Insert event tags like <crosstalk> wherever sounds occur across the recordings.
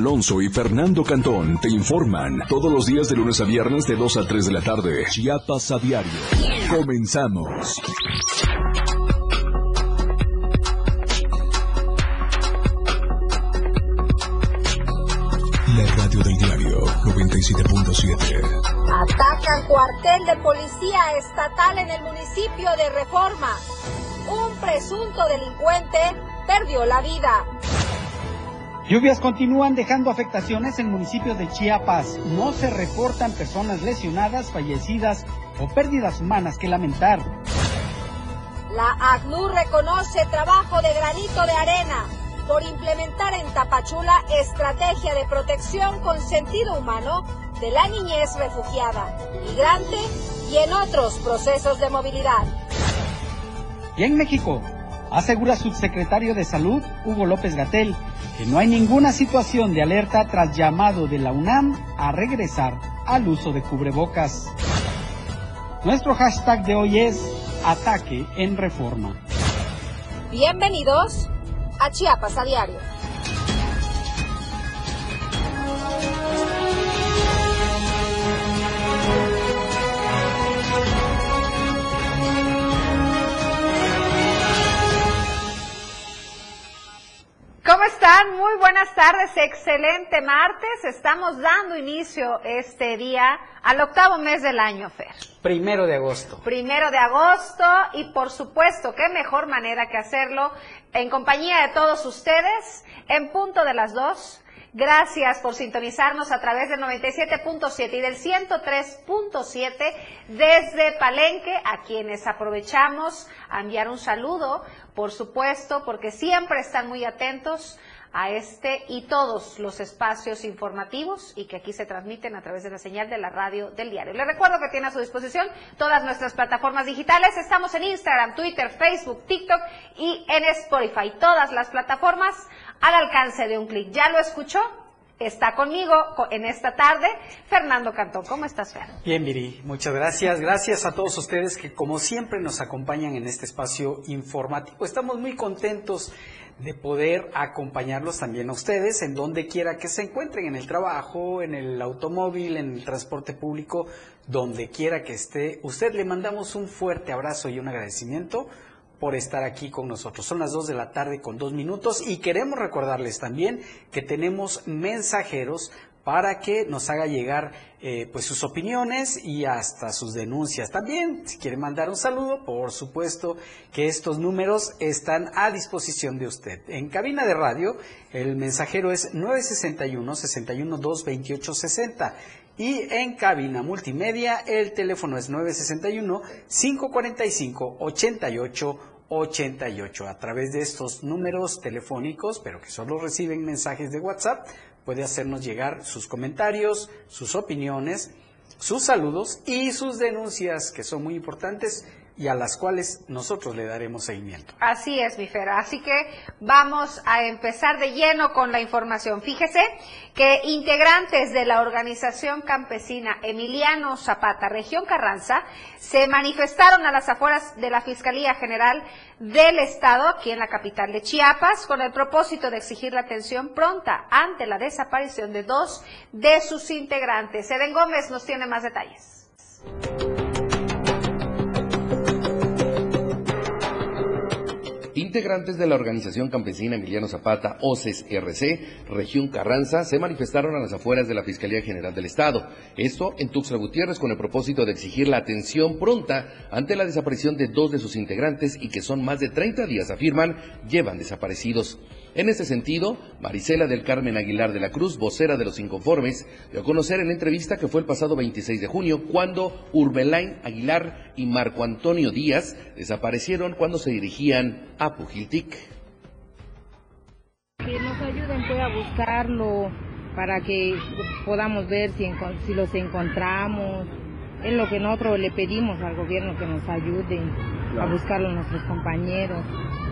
Alonso y Fernando Cantón te informan todos los días de lunes a viernes de 2 a 3 de la tarde. Chiapas a diario. Comenzamos. La radio del diario 97.7. Atacan cuartel de policía estatal en el municipio de Reforma. Un presunto delincuente perdió la vida. Lluvias continúan dejando afectaciones en municipios de Chiapas. No se reportan personas lesionadas, fallecidas o pérdidas humanas que lamentar. La ACNUR reconoce trabajo de granito de arena por implementar en Tapachula estrategia de protección con sentido humano de la niñez refugiada, migrante y en otros procesos de movilidad. Y en México, asegura subsecretario de Salud, Hugo López Gatel, que no hay ninguna situación de alerta tras llamado de la UNAM a regresar al uso de cubrebocas. Nuestro hashtag de hoy es Ataque en Reforma. Bienvenidos a Chiapas a Diario. ¿Cómo están? Muy buenas tardes, excelente martes. Estamos dando inicio este día al octavo mes del año, Fer. Primero de agosto. Primero de agosto y por supuesto, qué mejor manera que hacerlo en compañía de todos ustedes en punto de las dos. Gracias por sintonizarnos a través del 97.7 y del 103.7 desde Palenque, a quienes aprovechamos a enviar un saludo por supuesto, porque siempre están muy atentos a este y todos los espacios informativos y que aquí se transmiten a través de la señal de la radio del diario. Les recuerdo que tiene a su disposición todas nuestras plataformas digitales. Estamos en Instagram, Twitter, Facebook, TikTok y en Spotify. Todas las plataformas al alcance de un clic. ¿Ya lo escuchó? Está conmigo en esta tarde Fernando Cantón. ¿Cómo estás, Fer? Bien, Viri. Muchas gracias. Gracias a todos ustedes que, como siempre, nos acompañan en este espacio informativo. Estamos muy contentos de poder acompañarlos también a ustedes en donde quiera que se encuentren, en el trabajo, en el automóvil, en el transporte público, donde quiera que esté. Usted le mandamos un fuerte abrazo y un agradecimiento por estar aquí con nosotros. Son las 2 de la tarde con dos minutos y queremos recordarles también que tenemos mensajeros para que nos haga llegar eh, pues sus opiniones y hasta sus denuncias. También, si quiere mandar un saludo, por supuesto que estos números están a disposición de usted. En cabina de radio, el mensajero es 961 612 2860 y en cabina multimedia, el teléfono es 961-545-8888. A través de estos números telefónicos, pero que solo reciben mensajes de WhatsApp, puede hacernos llegar sus comentarios, sus opiniones, sus saludos y sus denuncias, que son muy importantes y a las cuales nosotros le daremos seguimiento. Así es, mi Fera. Así que vamos a empezar de lleno con la información. Fíjese que integrantes de la organización campesina Emiliano Zapata, región Carranza, se manifestaron a las afueras de la Fiscalía General del Estado, aquí en la capital de Chiapas, con el propósito de exigir la atención pronta ante la desaparición de dos de sus integrantes. Eden Gómez nos tiene más detalles. Integrantes de la organización campesina Emiliano Zapata, OCES RC, región Carranza, se manifestaron a las afueras de la Fiscalía General del Estado. Esto en Tuxtla Gutiérrez con el propósito de exigir la atención pronta ante la desaparición de dos de sus integrantes y que son más de 30 días, afirman, llevan desaparecidos. En ese sentido, Marisela del Carmen Aguilar de la Cruz, vocera de los inconformes, dio a conocer en entrevista que fue el pasado 26 de junio cuando Urbelain Aguilar y Marco Antonio Díaz desaparecieron cuando se dirigían a Pujiltic. Que nos ayuden pues a buscarlo para que podamos ver si, si los encontramos. Es lo que nosotros le pedimos al gobierno que nos ayude a buscarlo a nuestros compañeros.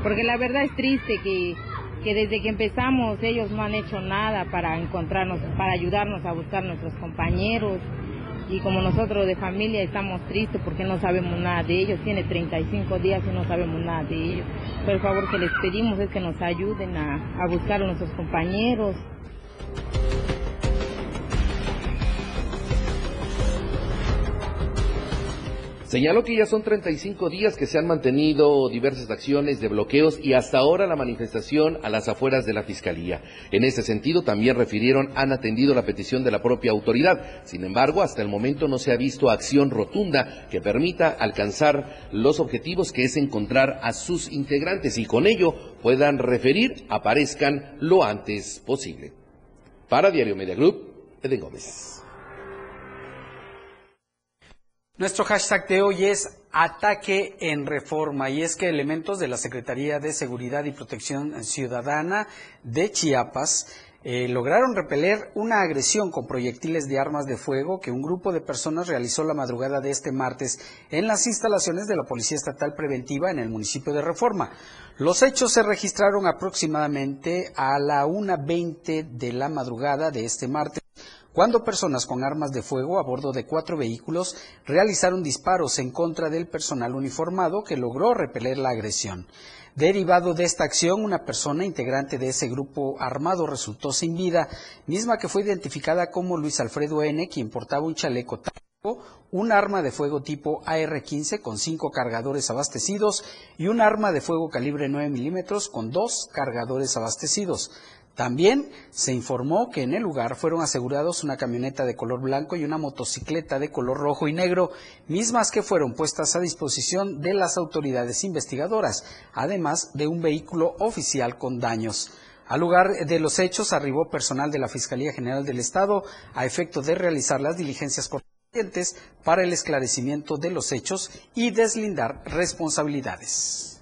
Porque la verdad es triste que que desde que empezamos ellos no han hecho nada para encontrarnos, para ayudarnos a buscar nuestros compañeros. Y como nosotros de familia estamos tristes porque no sabemos nada de ellos, tiene 35 días y no sabemos nada de ellos. Por favor que les pedimos es que nos ayuden a, a buscar a nuestros compañeros. Señaló que ya son 35 días que se han mantenido diversas acciones de bloqueos y hasta ahora la manifestación a las afueras de la Fiscalía. En ese sentido, también refirieron han atendido la petición de la propia autoridad. Sin embargo, hasta el momento no se ha visto acción rotunda que permita alcanzar los objetivos que es encontrar a sus integrantes y con ello puedan referir, aparezcan lo antes posible. Para Diario Media Group, Eden Gómez. Nuestro hashtag de hoy es ataque en reforma y es que elementos de la Secretaría de Seguridad y Protección Ciudadana de Chiapas eh, lograron repeler una agresión con proyectiles de armas de fuego que un grupo de personas realizó la madrugada de este martes en las instalaciones de la Policía Estatal Preventiva en el municipio de Reforma. Los hechos se registraron aproximadamente a la 1.20 de la madrugada de este martes cuando personas con armas de fuego a bordo de cuatro vehículos realizaron disparos en contra del personal uniformado que logró repeler la agresión. Derivado de esta acción, una persona integrante de ese grupo armado resultó sin vida, misma que fue identificada como Luis Alfredo N., quien portaba un chaleco táctico, un arma de fuego tipo AR-15 con cinco cargadores abastecidos y un arma de fuego calibre 9 milímetros con dos cargadores abastecidos. También se informó que en el lugar fueron asegurados una camioneta de color blanco y una motocicleta de color rojo y negro, mismas que fueron puestas a disposición de las autoridades investigadoras, además de un vehículo oficial con daños. Al lugar de los hechos arribó personal de la Fiscalía General del Estado a efecto de realizar las diligencias correspondientes para el esclarecimiento de los hechos y deslindar responsabilidades.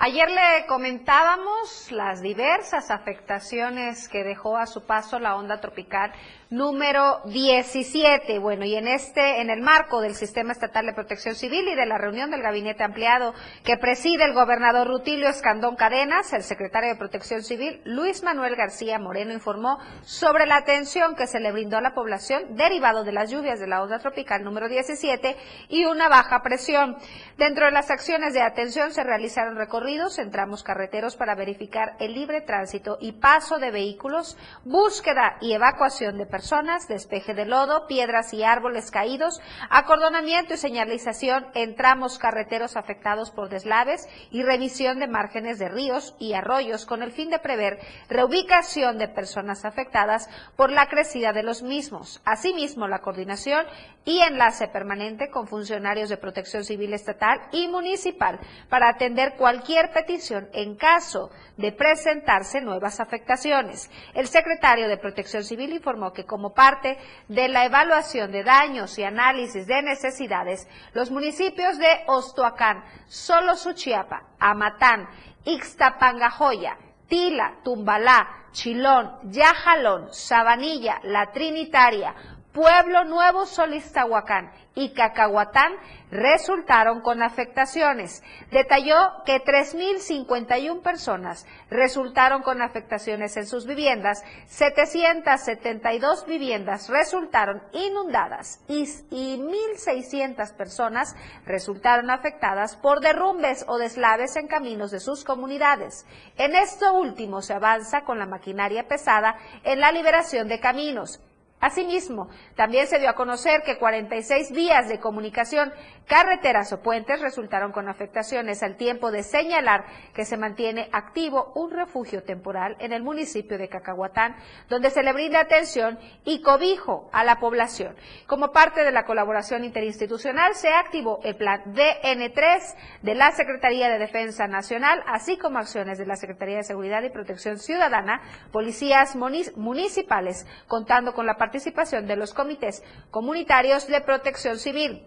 Ayer le comentábamos las diversas afectaciones que dejó a su paso la onda tropical número 17. Bueno, y en este, en el marco del Sistema Estatal de Protección Civil y de la reunión del gabinete ampliado que preside el gobernador Rutilio Escandón Cadenas, el secretario de Protección Civil, Luis Manuel García Moreno, informó sobre la atención que se le brindó a la población derivado de las lluvias de la onda tropical número 17 y una baja presión. Dentro de las acciones de atención se realizaron recorridos en tramos carreteros para verificar el libre tránsito y paso de vehículos, búsqueda y evacuación de personas personas, despeje de lodo, piedras y árboles caídos, acordonamiento y señalización en tramos carreteros afectados por deslaves y revisión de márgenes de ríos y arroyos con el fin de prever reubicación de personas afectadas por la crecida de los mismos. Asimismo, la coordinación y enlace permanente con funcionarios de protección civil estatal y municipal para atender cualquier petición en caso de presentarse nuevas afectaciones. El secretario de Protección Civil informó que como parte de la evaluación de daños y análisis de necesidades, los municipios de Ostoacán, Solo Suchiapa, Amatán, Ixtapangajoya, Tila, Tumbalá, Chilón, Yajalón, Sabanilla, La Trinitaria, Pueblo Nuevo Solistahuacán y Cacahuatán resultaron con afectaciones. Detalló que 3.051 personas resultaron con afectaciones en sus viviendas, 772 viviendas resultaron inundadas y, y 1.600 personas resultaron afectadas por derrumbes o deslaves en caminos de sus comunidades. En esto último se avanza con la maquinaria pesada en la liberación de caminos Asimismo, también se dio a conocer que 46 vías de comunicación, carreteras o puentes resultaron con afectaciones al tiempo de señalar que se mantiene activo un refugio temporal en el municipio de Cacahuatán, donde se le brinda atención y cobijo a la población. Como parte de la colaboración interinstitucional, se activó el plan DN3 de la Secretaría de Defensa Nacional, así como acciones de la Secretaría de Seguridad y Protección Ciudadana, policías municipales, contando con la participación de los comités comunitarios de protección civil.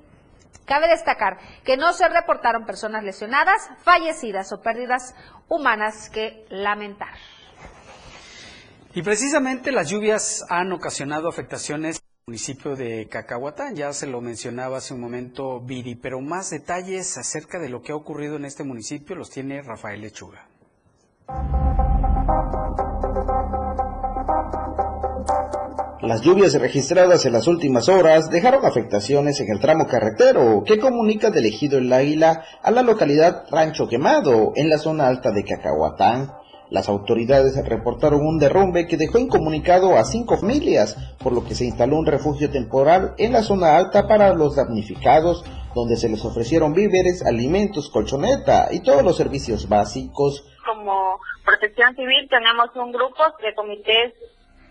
Cabe destacar que no se reportaron personas lesionadas, fallecidas o pérdidas humanas que lamentar. Y precisamente las lluvias han ocasionado afectaciones en el municipio de Cacahuatán, ya se lo mencionaba hace un momento Viri, pero más detalles acerca de lo que ha ocurrido en este municipio los tiene Rafael Lechuga. Las lluvias registradas en las últimas horas dejaron afectaciones en el tramo carretero que comunica del ejido El Águila a la localidad Rancho Quemado, en la zona alta de Cacahuatán. Las autoridades reportaron un derrumbe que dejó incomunicado a cinco familias, por lo que se instaló un refugio temporal en la zona alta para los damnificados, donde se les ofrecieron víveres, alimentos, colchoneta y todos los servicios básicos. Como protección civil tenemos un grupo de comités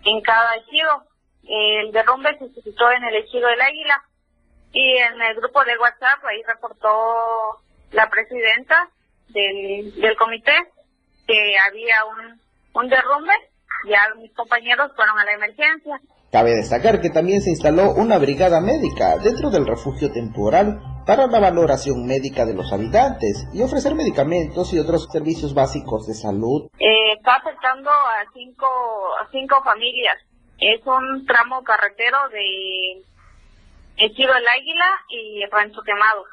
en cada ejido. El derrumbe se suscitó en el ejido del Águila y en el grupo de WhatsApp ahí reportó la presidenta del, del comité que había un, un derrumbe. Ya mis compañeros fueron a la emergencia. Cabe destacar que también se instaló una brigada médica dentro del refugio temporal para la valoración médica de los habitantes y ofrecer medicamentos y otros servicios básicos de salud. Eh, está afectando a cinco, a cinco familias. Es un tramo carretero de el Águila y Rancho Quemado.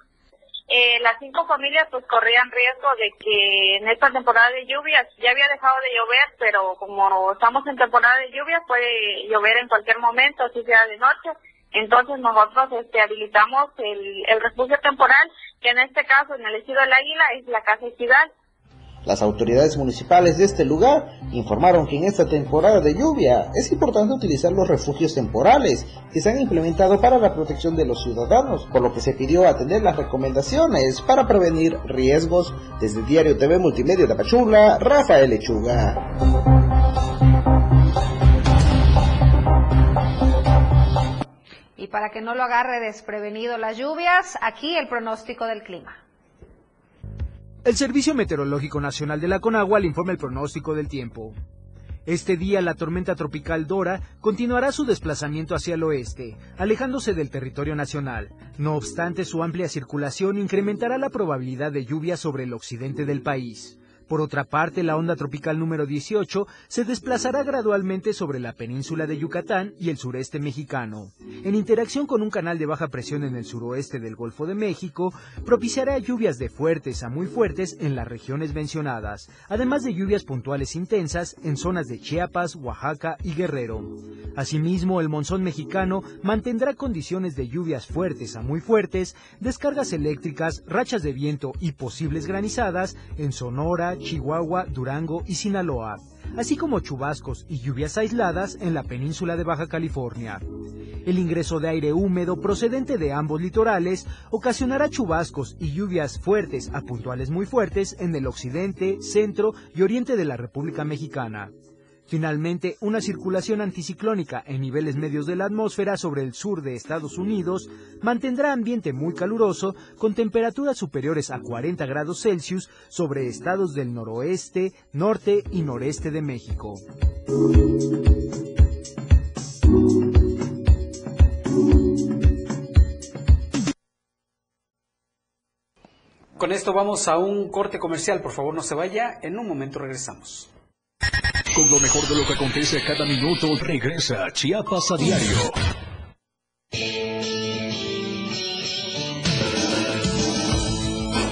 Eh, las cinco familias pues corrían riesgo de que en esta temporada de lluvias ya había dejado de llover, pero como estamos en temporada de lluvias puede llover en cualquier momento, así sea de noche. Entonces nosotros este, habilitamos el, el refugio temporal, que en este caso en el Ejido del Águila es la Casa Ejidal. Las autoridades municipales de este lugar informaron que en esta temporada de lluvia es importante utilizar los refugios temporales que se han implementado para la protección de los ciudadanos, por lo que se pidió atender las recomendaciones para prevenir riesgos. Desde Diario TV Multimedia de Pachula, Rafael Lechuga. Y para que no lo agarre desprevenido las lluvias, aquí el pronóstico del clima. El Servicio Meteorológico Nacional de la Conagua le informa el pronóstico del tiempo. Este día la tormenta tropical Dora continuará su desplazamiento hacia el oeste, alejándose del territorio nacional. No obstante, su amplia circulación incrementará la probabilidad de lluvia sobre el occidente del país. Por otra parte, la onda tropical número 18 se desplazará gradualmente sobre la península de Yucatán y el sureste mexicano. En interacción con un canal de baja presión en el suroeste del Golfo de México, propiciará lluvias de fuertes a muy fuertes en las regiones mencionadas, además de lluvias puntuales intensas en zonas de Chiapas, Oaxaca y Guerrero. Asimismo, el monzón mexicano mantendrá condiciones de lluvias fuertes a muy fuertes, descargas eléctricas, rachas de viento y posibles granizadas en Sonora, Chihuahua, Durango y Sinaloa, así como chubascos y lluvias aisladas en la península de Baja California. El ingreso de aire húmedo procedente de ambos litorales ocasionará chubascos y lluvias fuertes a puntuales muy fuertes en el occidente, centro y oriente de la República Mexicana. Finalmente, una circulación anticiclónica en niveles medios de la atmósfera sobre el sur de Estados Unidos mantendrá ambiente muy caluroso con temperaturas superiores a 40 grados Celsius sobre estados del noroeste, norte y noreste de México. Con esto vamos a un corte comercial, por favor no se vaya, en un momento regresamos. Con lo mejor de lo que acontece cada minuto, regresa Chiapas a diario.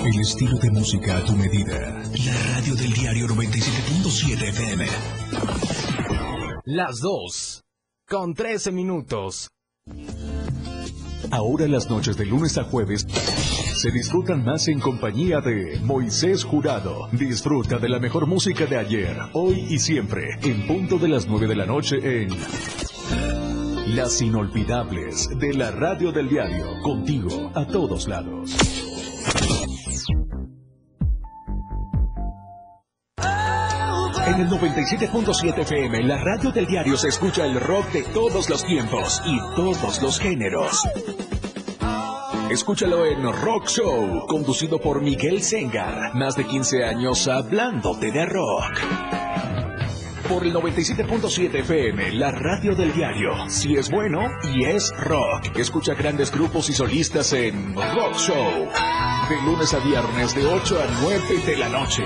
El estilo de música a tu medida. La radio del diario 97.7 FM. Las dos. Con 13 minutos. Ahora las noches de lunes a jueves se disfrutan más en compañía de Moisés Jurado. Disfruta de la mejor música de ayer, hoy y siempre, en punto de las 9 de la noche en Las Inolvidables de la Radio del Diario, contigo a todos lados. En el 97.7 FM, la radio del diario se escucha el rock de todos los tiempos y todos los géneros. Escúchalo en Rock Show, conducido por Miguel Sengar. Más de 15 años hablándote de rock. Por el 97.7 FM, la radio del diario. Si es bueno y es rock. Escucha grandes grupos y solistas en Rock Show. De lunes a viernes de 8 a 9 de la noche.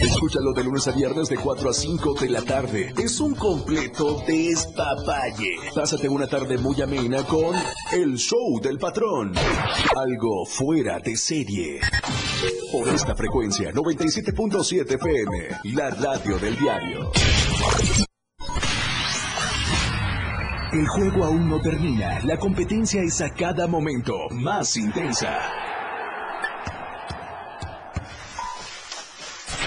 Escúchalo de lunes a viernes de 4 a 5 de la tarde. Es un completo despapalle. Pásate una tarde muy amena con El Show del Patrón. Algo fuera de serie. Por esta frecuencia, 97.7 FM, la radio del diario. El juego aún no termina. La competencia es a cada momento más intensa.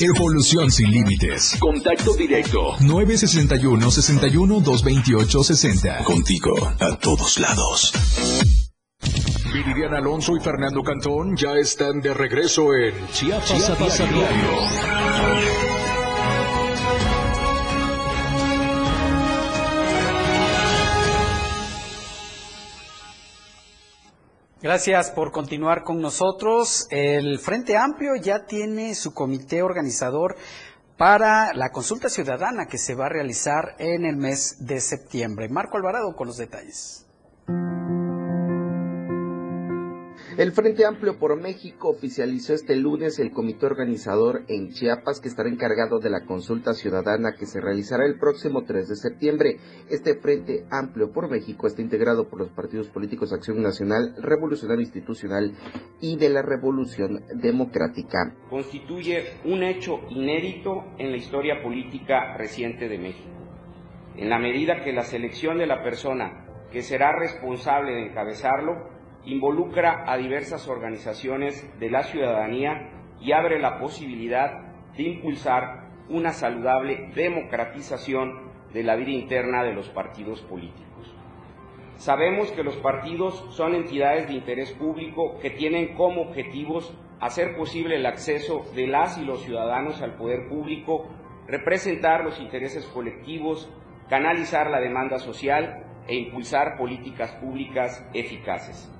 Evolución sin límites. Contacto directo. 961 61 228 60. Contigo a todos lados. Viridiana Alonso y Fernando Cantón ya están de regreso en Chiapas, Chiapas a diario. Gracias por continuar con nosotros. El Frente Amplio ya tiene su comité organizador para la consulta ciudadana que se va a realizar en el mes de septiembre. Marco Alvarado con los detalles. El Frente Amplio por México oficializó este lunes el comité organizador en Chiapas que estará encargado de la consulta ciudadana que se realizará el próximo 3 de septiembre. Este Frente Amplio por México está integrado por los partidos políticos Acción Nacional, Revolucionario Institucional y de la Revolución Democrática. Constituye un hecho inédito en la historia política reciente de México. En la medida que la selección de la persona que será responsable de encabezarlo involucra a diversas organizaciones de la ciudadanía y abre la posibilidad de impulsar una saludable democratización de la vida interna de los partidos políticos. Sabemos que los partidos son entidades de interés público que tienen como objetivos hacer posible el acceso de las y los ciudadanos al poder público, representar los intereses colectivos, canalizar la demanda social e impulsar políticas públicas eficaces.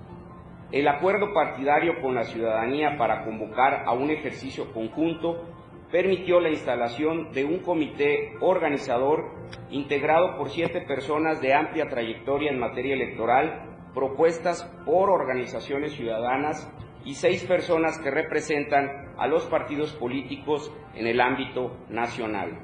El acuerdo partidario con la ciudadanía para convocar a un ejercicio conjunto permitió la instalación de un comité organizador integrado por siete personas de amplia trayectoria en materia electoral, propuestas por organizaciones ciudadanas y seis personas que representan a los partidos políticos en el ámbito nacional.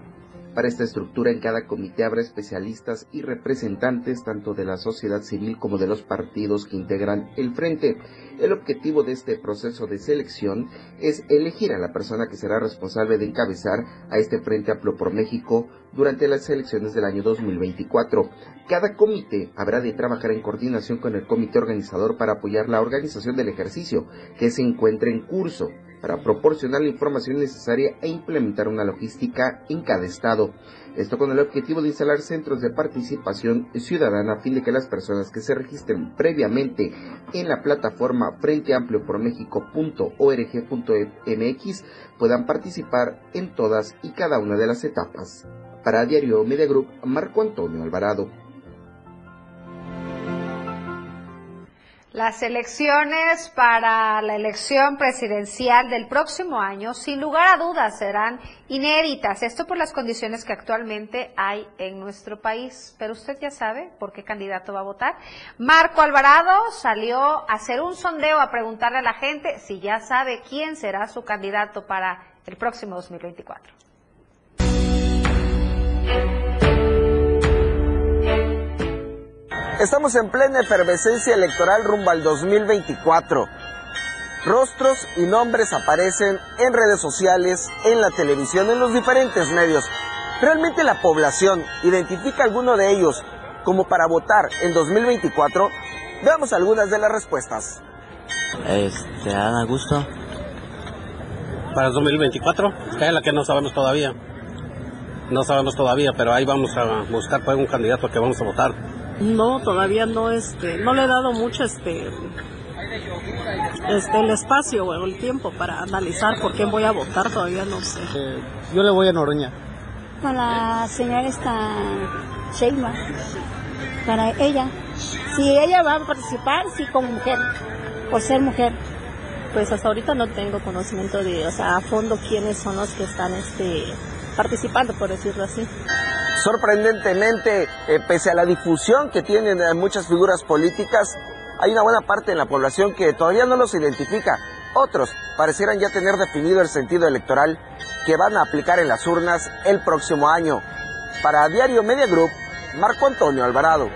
Para esta estructura en cada comité habrá especialistas y representantes tanto de la sociedad civil como de los partidos que integran el frente. El objetivo de este proceso de selección es elegir a la persona que será responsable de encabezar a este Frente Amplio por México durante las elecciones del año 2024. Cada comité habrá de trabajar en coordinación con el comité organizador para apoyar la organización del ejercicio que se encuentre en curso para proporcionar la información necesaria e implementar una logística en cada estado. Esto con el objetivo de instalar centros de participación ciudadana a fin de que las personas que se registren previamente en la plataforma frenteampliopormexico.org.mx puedan participar en todas y cada una de las etapas. Para Diario Media Group, Marco Antonio Alvarado. Las elecciones para la elección presidencial del próximo año, sin lugar a dudas, serán inéditas. Esto por las condiciones que actualmente hay en nuestro país. Pero usted ya sabe por qué candidato va a votar. Marco Alvarado salió a hacer un sondeo, a preguntarle a la gente si ya sabe quién será su candidato para el próximo 2024. Estamos en plena efervescencia electoral rumbo al 2024. Rostros y nombres aparecen en redes sociales, en la televisión, en los diferentes medios. ¿Realmente la población identifica alguno de ellos como para votar en 2024? Veamos algunas de las respuestas. Este, Ana Augusto. Para el 2024, que es la que no sabemos todavía. No sabemos todavía, pero ahí vamos a buscar por un candidato que vamos a votar. No, todavía no, este, no le he dado mucho, este, este, el espacio o el tiempo para analizar por quién voy a votar, todavía no sé. Eh, yo le voy a Noroña. con la señora esta Sheima, para ella. Si ella va a participar, sí, como mujer, por ser mujer. Pues hasta ahorita no tengo conocimiento de, o sea, a fondo quiénes son los que están este, participando, por decirlo así. Sorprendentemente, eh, pese a la difusión que tienen eh, muchas figuras políticas, hay una buena parte de la población que todavía no los identifica. Otros parecieran ya tener definido el sentido electoral que van a aplicar en las urnas el próximo año. Para Diario Media Group, Marco Antonio Alvarado.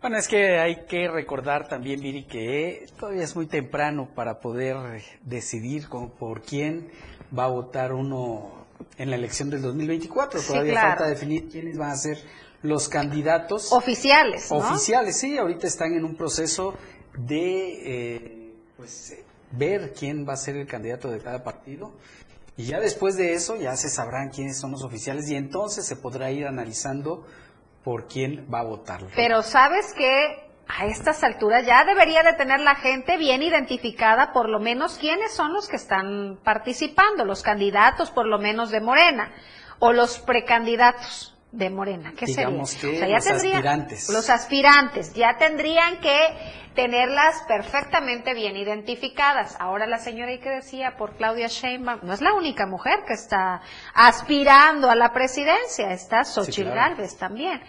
Bueno, es que hay que recordar también, Viri, que todavía es muy temprano para poder decidir por quién va a votar uno en la elección del 2024. Todavía falta definir quiénes van a ser los candidatos. Oficiales. Oficiales, sí. Ahorita están en un proceso de eh, pues, ver quién va a ser el candidato de cada partido. Y ya después de eso ya se sabrán quiénes son los oficiales y entonces se podrá ir analizando por quién va a votar. Pero sabes que a estas alturas ya debería de tener la gente bien identificada por lo menos quiénes son los que están participando, los candidatos por lo menos de Morena o los precandidatos de Morena. ¿Qué Digamos sería? Que los aspirantes. Los aspirantes ya tendrían que tenerlas perfectamente bien identificadas. Ahora la señora que decía por Claudia Sheinbaum, no es la única mujer que está aspirando a la presidencia, está Xochitl Galvez también.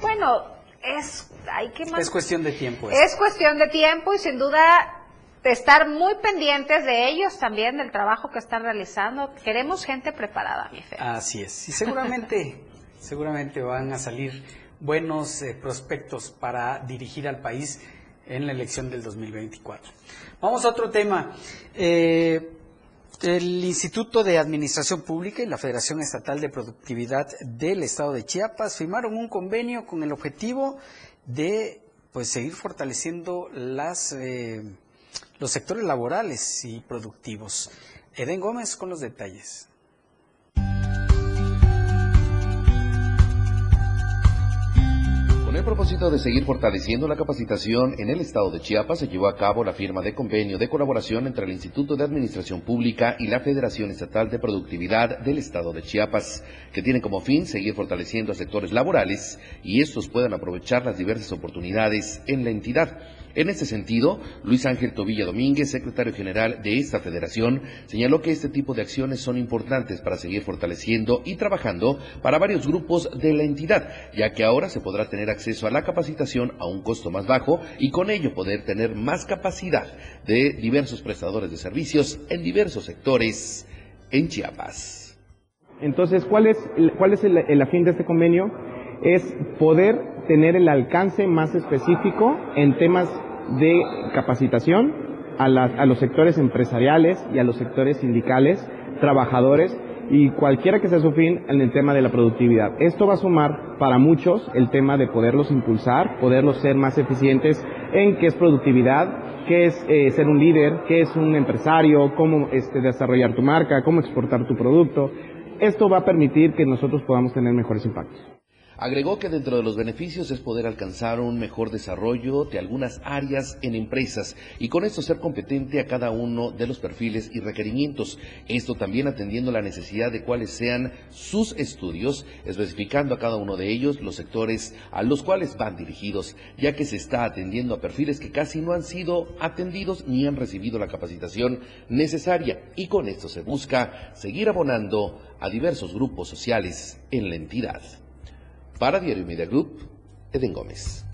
Bueno, es hay que es cuestión de tiempo. Es cuestión de tiempo y sin duda estar muy pendientes de ellos también del trabajo que están realizando. Queremos gente preparada, mi fe. Así es. Y seguramente <laughs> seguramente van a salir buenos eh, prospectos para dirigir al país en la elección del 2024. Vamos a otro tema. Eh, el Instituto de Administración Pública y la Federación Estatal de Productividad del Estado de Chiapas firmaron un convenio con el objetivo de pues seguir fortaleciendo las eh, los sectores laborales y productivos. Eden Gómez con los detalles. Propósito de seguir fortaleciendo la capacitación en el estado de Chiapas, se llevó a cabo la firma de convenio de colaboración entre el Instituto de Administración Pública y la Federación Estatal de Productividad del estado de Chiapas, que tiene como fin seguir fortaleciendo a sectores laborales y estos puedan aprovechar las diversas oportunidades en la entidad. En este sentido, Luis Ángel Tobilla Domínguez, secretario general de esta federación, señaló que este tipo de acciones son importantes para seguir fortaleciendo y trabajando para varios grupos de la entidad, ya que ahora se podrá tener acceso a la capacitación a un costo más bajo y con ello poder tener más capacidad de diversos prestadores de servicios en diversos sectores en Chiapas. Entonces, ¿cuál es, cuál el, el afín de este convenio? Es poder tener el alcance más específico en temas de capacitación a, a los sectores empresariales y a los sectores sindicales, trabajadores y cualquiera que sea su fin en el tema de la productividad. Esto va a sumar para muchos el tema de poderlos impulsar, poderlos ser más eficientes en qué es productividad, qué es eh, ser un líder, qué es un empresario, cómo este, desarrollar tu marca, cómo exportar tu producto. Esto va a permitir que nosotros podamos tener mejores impactos. Agregó que dentro de los beneficios es poder alcanzar un mejor desarrollo de algunas áreas en empresas y con esto ser competente a cada uno de los perfiles y requerimientos. Esto también atendiendo la necesidad de cuáles sean sus estudios, especificando a cada uno de ellos los sectores a los cuales van dirigidos, ya que se está atendiendo a perfiles que casi no han sido atendidos ni han recibido la capacitación necesaria y con esto se busca seguir abonando a diversos grupos sociales en la entidad. Para Diario Media Group, Eden Gómez.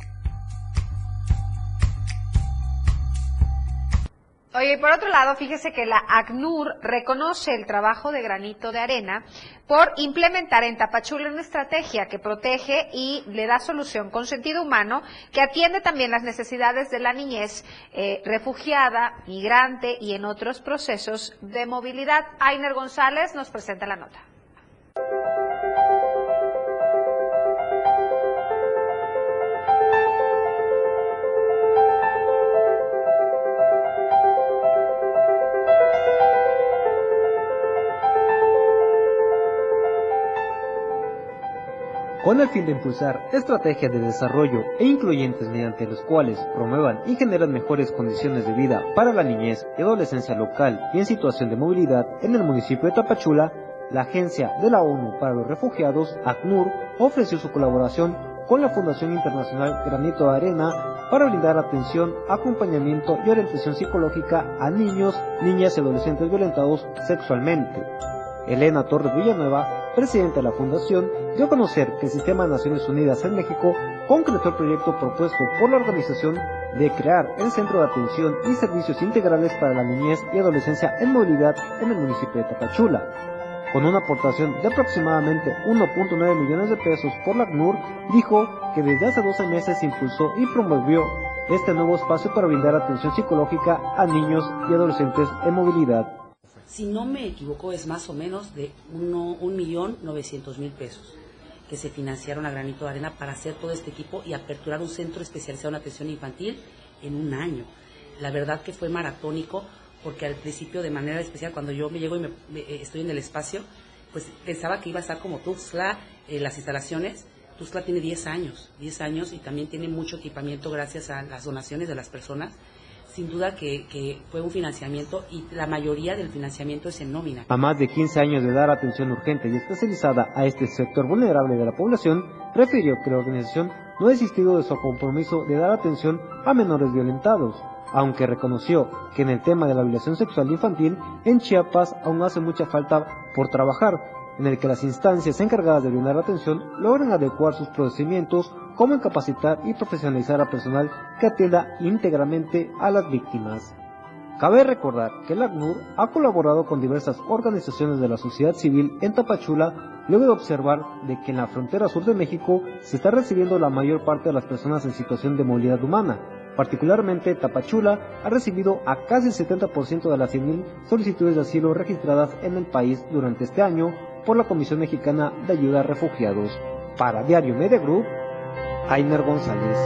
Oye, por otro lado, fíjese que la ACNUR reconoce el trabajo de granito de arena por implementar en Tapachula una estrategia que protege y le da solución con sentido humano, que atiende también las necesidades de la niñez eh, refugiada, migrante y en otros procesos de movilidad. Ainer González nos presenta la nota. Con el fin de impulsar estrategias de desarrollo e incluyentes mediante los cuales promuevan y generan mejores condiciones de vida para la niñez y adolescencia local y en situación de movilidad en el municipio de Tapachula, la Agencia de la ONU para los Refugiados, ACNUR, ofreció su colaboración con la Fundación Internacional Granito de Arena para brindar atención, acompañamiento y orientación psicológica a niños, niñas y adolescentes violentados sexualmente. Elena Torres Villanueva, presidenta de la Fundación, dio a conocer que el Sistema de Naciones Unidas en México concretó el proyecto propuesto por la organización de crear el Centro de Atención y Servicios Integrales para la Niñez y Adolescencia en Movilidad en el municipio de Tapachula. Con una aportación de aproximadamente 1.9 millones de pesos por la ACNUR, dijo que desde hace 12 meses impulsó y promovió este nuevo espacio para brindar atención psicológica a niños y adolescentes en movilidad si no me equivoco, es más o menos de un millón novecientos mil pesos que se financiaron a granito de arena para hacer todo este equipo y aperturar un centro especializado en atención infantil en un año. La verdad que fue maratónico porque al principio de manera especial cuando yo me llego y me, eh, estoy en el espacio, pues pensaba que iba a estar como Tuxtla, eh, las instalaciones. Tuxtla tiene 10 años, 10 años y también tiene mucho equipamiento gracias a las donaciones de las personas sin duda que, fue un financiamiento y la mayoría del financiamiento es en nómina. A más de 15 años de dar atención urgente y especializada a este sector vulnerable de la población, refirió que la organización no ha desistido de su compromiso de dar atención a menores violentados, aunque reconoció que en el tema de la violación sexual infantil en Chiapas aún hace mucha falta por trabajar, en el que las instancias encargadas de brindar atención logran adecuar sus procedimientos como en capacitar y profesionalizar a personal que atienda íntegramente a las víctimas. Cabe recordar que el ACNUR ha colaborado con diversas organizaciones de la sociedad civil en Tapachula luego de observar de que en la frontera sur de México se está recibiendo la mayor parte de las personas en situación de movilidad humana. Particularmente Tapachula ha recibido a casi el 70% de las 100.000 solicitudes de asilo registradas en el país durante este año por la Comisión Mexicana de Ayuda a Refugiados. Para Diario Media Group, Ainer González.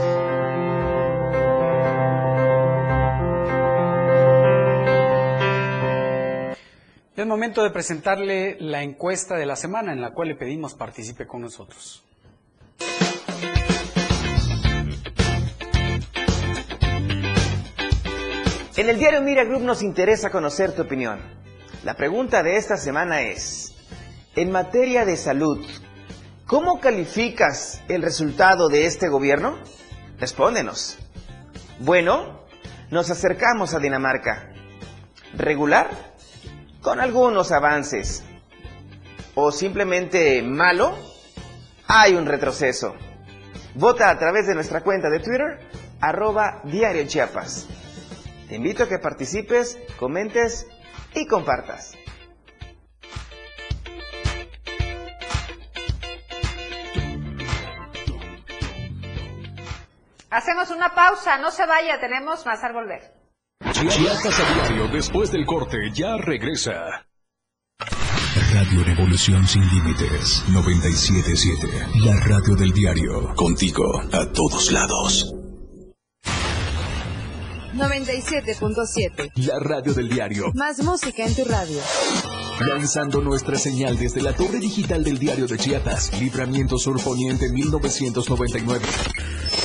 Es momento de presentarle la encuesta de la semana en la cual le pedimos participe con nosotros. En el diario Mira Group nos interesa conocer tu opinión. La pregunta de esta semana es, en materia de salud, ¿Cómo calificas el resultado de este gobierno? Respóndenos. Bueno, nos acercamos a Dinamarca. ¿Regular? Con algunos avances. ¿O simplemente malo? Hay un retroceso. Vota a través de nuestra cuenta de Twitter, arroba Diario Chiapas. Te invito a que participes, comentes y compartas. Hacemos una pausa, no se vaya, tenemos más al volver. Chiapas a diario, después del corte, ya regresa. Radio Revolución Sin Límites 977. La radio del diario. Contigo a todos lados. 97.7. La radio del diario. Más música en tu radio. Lanzando nuestra señal desde la torre digital del diario de Chiapas. Libramiento Sur Poniente 1999.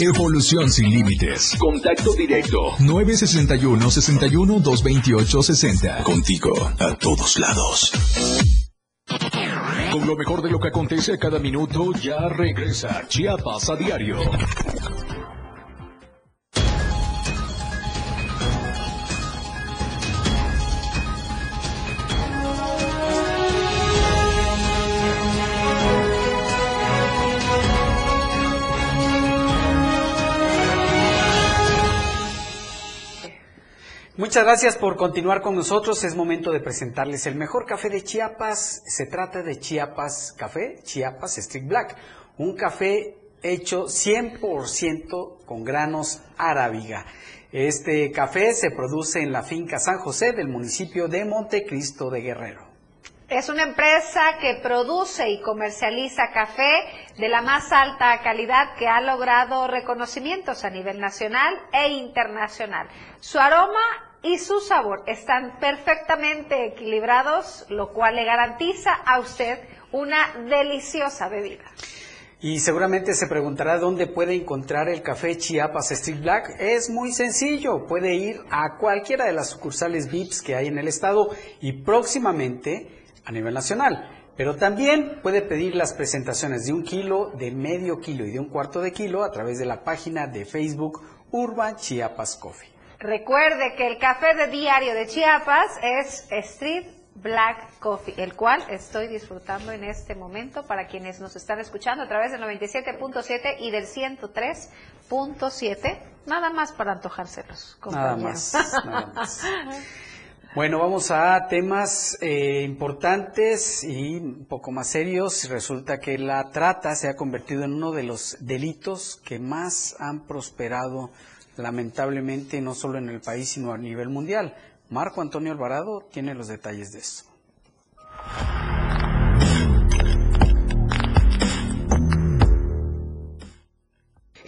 Evolución sin límites. Contacto directo. 961 61 228 60. Contigo a todos lados. Con lo mejor de lo que acontece a cada minuto, ya regresa Chiapas a diario. Muchas gracias por continuar con nosotros. Es momento de presentarles el mejor café de Chiapas. Se trata de Chiapas Café, Chiapas Street Black. Un café hecho 100% con granos arábiga. Este café se produce en la finca San José del municipio de Montecristo de Guerrero. Es una empresa que produce y comercializa café de la más alta calidad que ha logrado reconocimientos a nivel nacional e internacional. Su aroma y su sabor están perfectamente equilibrados, lo cual le garantiza a usted una deliciosa bebida. Y seguramente se preguntará dónde puede encontrar el café Chiapas Street Black. Es muy sencillo, puede ir a cualquiera de las sucursales VIPs que hay en el estado y próximamente a nivel nacional. Pero también puede pedir las presentaciones de un kilo, de medio kilo y de un cuarto de kilo a través de la página de Facebook Urban Chiapas Coffee. Recuerde que el café de diario de Chiapas es Street Black Coffee, el cual estoy disfrutando en este momento para quienes nos están escuchando a través del 97.7 y del 103.7, nada más para antojárselos. Nada más, nada más. Bueno, vamos a temas eh, importantes y un poco más serios. Resulta que la trata se ha convertido en uno de los delitos que más han prosperado lamentablemente no solo en el país, sino a nivel mundial. Marco Antonio Alvarado tiene los detalles de eso.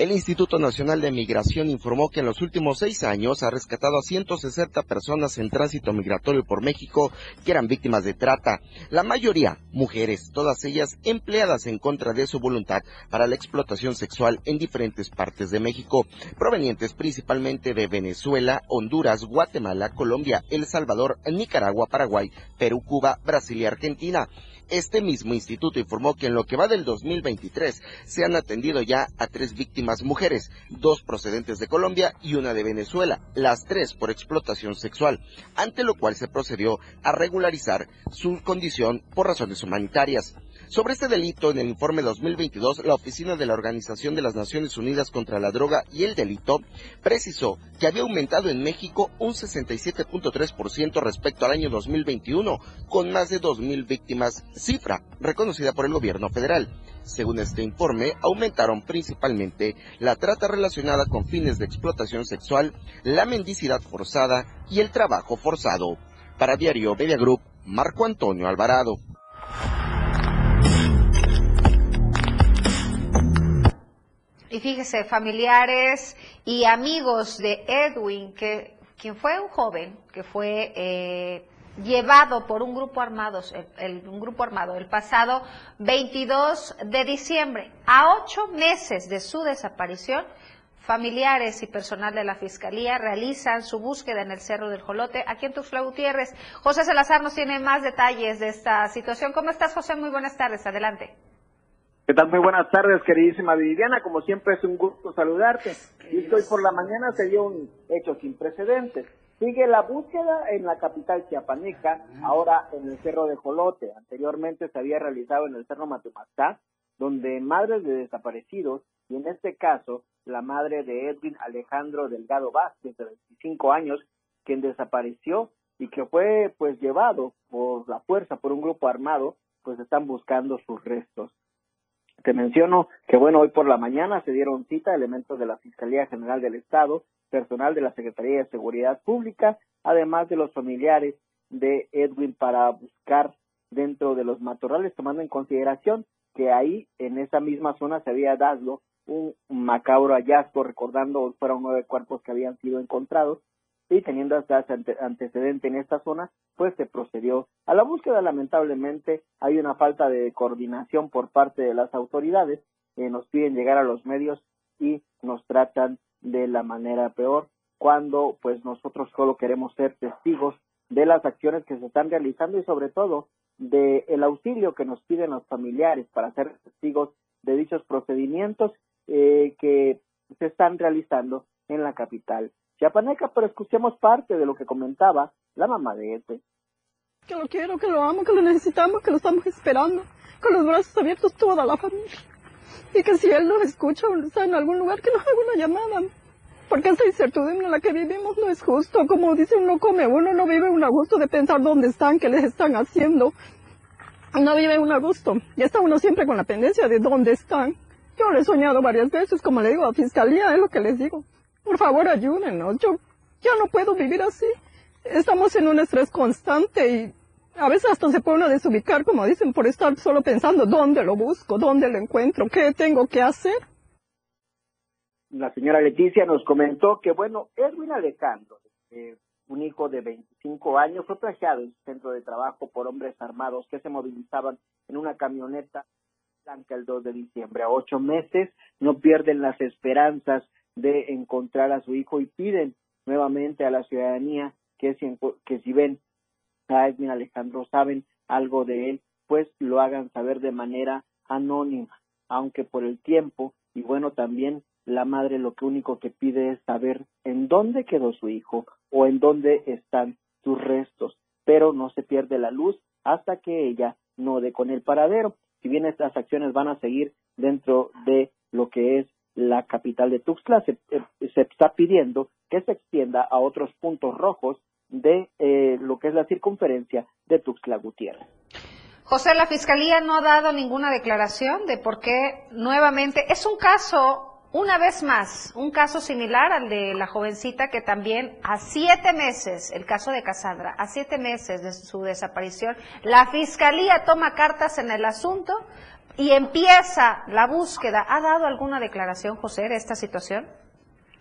El Instituto Nacional de Migración informó que en los últimos seis años ha rescatado a 160 personas en tránsito migratorio por México que eran víctimas de trata. La mayoría, mujeres, todas ellas empleadas en contra de su voluntad para la explotación sexual en diferentes partes de México, provenientes principalmente de Venezuela, Honduras, Guatemala, Colombia, El Salvador, Nicaragua, Paraguay, Perú, Cuba, Brasil y Argentina. Este mismo instituto informó que en lo que va del 2023 se han atendido ya a tres víctimas mujeres, dos procedentes de Colombia y una de Venezuela, las tres por explotación sexual, ante lo cual se procedió a regularizar su condición por razones humanitarias. Sobre este delito, en el informe 2022, la Oficina de la Organización de las Naciones Unidas contra la Droga y el Delito precisó que había aumentado en México un 67.3% respecto al año 2021, con más de 2.000 víctimas, cifra reconocida por el gobierno federal. Según este informe, aumentaron principalmente la trata relacionada con fines de explotación sexual, la mendicidad forzada y el trabajo forzado. Para Diario Media Group, Marco Antonio Alvarado. Y fíjese, familiares y amigos de Edwin, que quien fue un joven que fue eh, llevado por un grupo armado, el, un grupo armado el pasado 22 de diciembre, a ocho meses de su desaparición, familiares y personal de la Fiscalía realizan su búsqueda en el Cerro del Jolote, aquí en Tuxtla Gutiérrez. José Salazar nos tiene más detalles de esta situación. ¿Cómo estás, José? Muy buenas tardes. Adelante. ¿Qué tal? Muy buenas tardes, queridísima Viviana. Como siempre es un gusto saludarte. Y hoy por la mañana se dio un hecho sin precedentes. Sigue la búsqueda en la capital chiapaneca, ahora en el Cerro de Jolote. Anteriormente se había realizado en el Cerro Matemastá, donde madres de desaparecidos, y en este caso la madre de Edwin Alejandro Delgado Vázquez, de 25 años, quien desapareció y que fue pues llevado por la fuerza por un grupo armado, pues están buscando sus restos. Te menciono que, bueno, hoy por la mañana se dieron cita elementos de la Fiscalía General del Estado, personal de la Secretaría de Seguridad Pública, además de los familiares de Edwin para buscar dentro de los matorrales, tomando en consideración que ahí, en esa misma zona, se había dado un macabro hallazgo, recordando fueron nueve cuerpos que habían sido encontrados, y teniendo hasta antecedente en esta zona, pues se procedió a la búsqueda. Lamentablemente hay una falta de coordinación por parte de las autoridades, nos piden llegar a los medios y nos tratan de la manera peor, cuando pues nosotros solo queremos ser testigos de las acciones que se están realizando y sobre todo de el auxilio que nos piden los familiares para ser testigos de dichos procedimientos eh, que se están realizando en la capital chiapaneca, pero escuchemos parte de lo que comentaba la mamá de este. Que lo quiero, que lo amo, que lo necesitamos, que lo estamos esperando, con los brazos abiertos toda la familia. Y que si él nos escucha o está en algún lugar, que nos haga una llamada. Porque esta incertidumbre en la que vivimos no es justo. Como dice uno come, uno no vive un a gusto de pensar dónde están, qué les están haciendo. No vive un a gusto. Y está uno siempre con la pendencia de dónde están. Yo lo he soñado varias veces, como le digo a Fiscalía, es lo que les digo. Por favor, ayúdenos. Yo ya no puedo vivir así. Estamos en un estrés constante y a veces hasta se puede uno desubicar, como dicen, por estar solo pensando dónde lo busco, dónde lo encuentro, qué tengo que hacer. La señora Leticia nos comentó que, bueno, Edwin Alejandro, eh, un hijo de 25 años, fue plagiado en su centro de trabajo por hombres armados que se movilizaban en una camioneta blanca el 2 de diciembre. A ocho meses no pierden las esperanzas de encontrar a su hijo y piden nuevamente a la ciudadanía que si, que si ven a Edwin Alejandro, saben algo de él, pues lo hagan saber de manera anónima, aunque por el tiempo y bueno también la madre lo que único que pide es saber en dónde quedó su hijo o en dónde están sus restos, pero no se pierde la luz hasta que ella no dé con el paradero. Si bien estas acciones van a seguir dentro de lo que es la capital de Tuxtla, se, eh, se está pidiendo que se extienda a otros puntos rojos de eh, lo que es la circunferencia de Tuxtla Gutiérrez. José, la Fiscalía no ha dado ninguna declaración de por qué nuevamente es un caso, una vez más, un caso similar al de la jovencita que también a siete meses, el caso de Casandra, a siete meses de su desaparición, la Fiscalía toma cartas en el asunto y empieza la búsqueda. ¿Ha dado alguna declaración, José, de esta situación?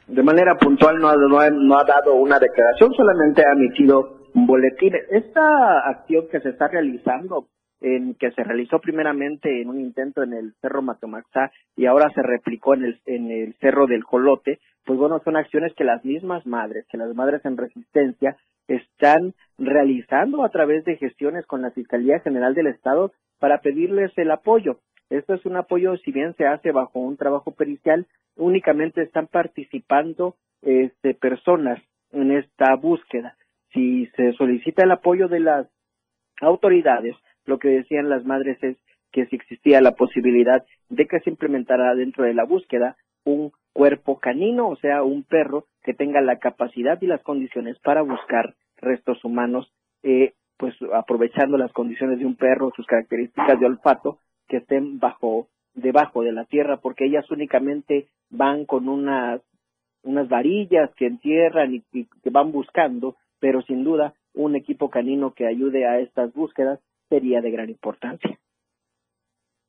De manera puntual no ha, dado una declaración, solamente ha emitido un boletín. Esta acción que se está realizando, en que se realizó primeramente en un intento en el Cerro Matomaxá y ahora se replicó en el, en el Cerro del Colote, pues bueno, son acciones que las mismas madres, que las madres en resistencia están realizando a través de gestiones con la Fiscalía General del Estado para pedirles el apoyo. Esto es un apoyo, si bien se hace bajo un trabajo pericial, únicamente están participando este, personas en esta búsqueda. Si se solicita el apoyo de las autoridades, lo que decían las madres es que si existía la posibilidad de que se implementara dentro de la búsqueda un cuerpo canino, o sea, un perro que tenga la capacidad y las condiciones para buscar restos humanos eh, pues aprovechando las condiciones de un perro, sus características de olfato, que estén bajo, debajo de la tierra, porque ellas únicamente van con unas, unas varillas que entierran y, y que van buscando, pero sin duda un equipo canino que ayude a estas búsquedas sería de gran importancia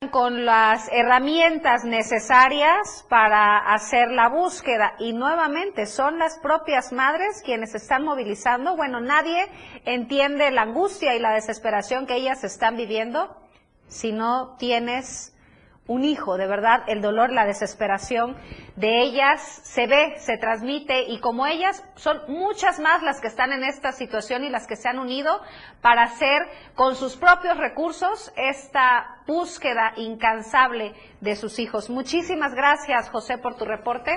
con las herramientas necesarias para hacer la búsqueda y nuevamente son las propias madres quienes están movilizando. Bueno, nadie entiende la angustia y la desesperación que ellas están viviendo si no tienes un hijo, de verdad, el dolor, la desesperación de ellas se ve, se transmite y como ellas son muchas más las que están en esta situación y las que se han unido para hacer con sus propios recursos esta búsqueda incansable de sus hijos. Muchísimas gracias, José, por tu reporte.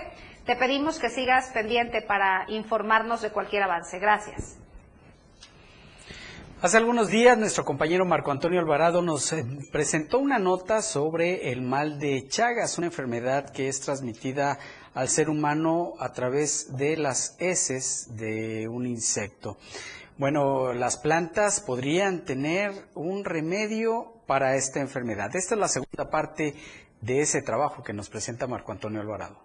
Te pedimos que sigas pendiente para informarnos de cualquier avance. Gracias. Hace algunos días nuestro compañero Marco Antonio Alvarado nos eh, presentó una nota sobre el mal de Chagas, una enfermedad que es transmitida al ser humano a través de las heces de un insecto. Bueno, las plantas podrían tener un remedio para esta enfermedad. Esta es la segunda parte de ese trabajo que nos presenta Marco Antonio Alvarado.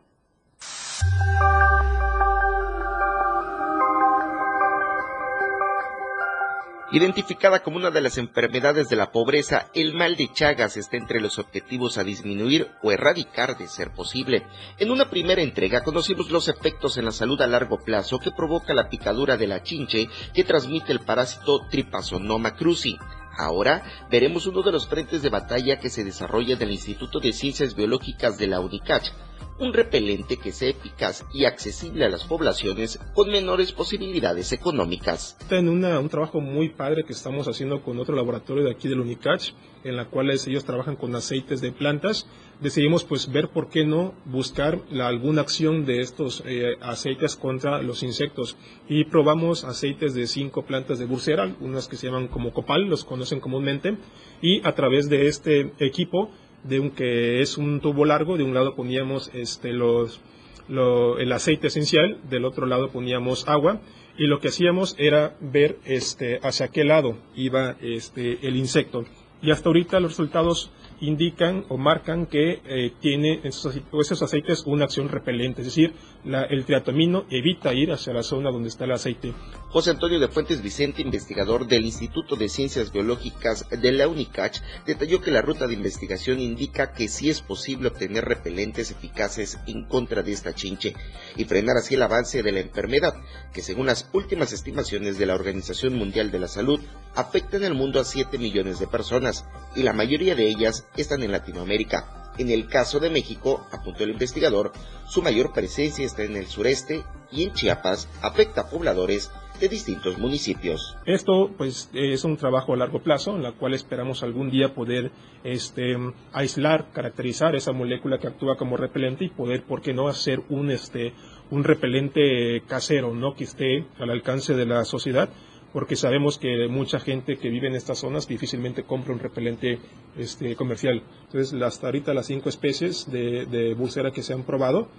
Identificada como una de las enfermedades de la pobreza, el mal de Chagas está entre los objetivos a disminuir o erradicar de ser posible. En una primera entrega conocimos los efectos en la salud a largo plazo que provoca la picadura de la chinche que transmite el parásito Trypanosoma cruzi. Ahora veremos uno de los frentes de batalla que se desarrolla en el Instituto de Ciencias Biológicas de la UNICACH, un repelente que sea eficaz y accesible a las poblaciones con menores posibilidades económicas. En un trabajo muy padre que estamos haciendo con otro laboratorio de aquí del UNICACH, en la cual ellos trabajan con aceites de plantas. Decidimos pues ver por qué no buscar la, alguna acción de estos eh, aceites contra los insectos y probamos aceites de cinco plantas de bursera, unas que se llaman como copal, los conocen comúnmente, y a través de este equipo de un que es un tubo largo, de un lado poníamos este los el aceite esencial, del otro lado poníamos agua y lo que hacíamos era ver este hacia qué lado iba este el insecto. Y hasta ahorita los resultados indican o marcan que eh, tiene esos, esos, aceites una acción repelente, es decir, el triatomino evita ir hacia la zona donde está el aceite. José Antonio de Fuentes Vicente, investigador del Instituto de Ciencias Biológicas de la UNICACH, detalló que la ruta de investigación indica que sí es posible obtener repelentes eficaces en contra de esta chinche y frenar así el avance de la enfermedad, que según las últimas estimaciones de la Organización Mundial de la Salud, afecta en el mundo a 7 millones de personas y la mayoría de ellas están en Latinoamérica. En el caso de México, apuntó el investigador, su mayor presencia está en el sureste y en Chiapas afecta a pobladores de distintos municipios. Esto pues es un trabajo a largo plazo en la cual esperamos algún día poder este aislar, caracterizar esa molécula que actúa como repelente y poder por qué no hacer un este un repelente casero, no que esté al alcance de la sociedad porque sabemos que mucha gente que vive en estas zonas difícilmente compra un repelente este, comercial. Entonces, hasta ahorita las cinco especies de, de bursera que se han probado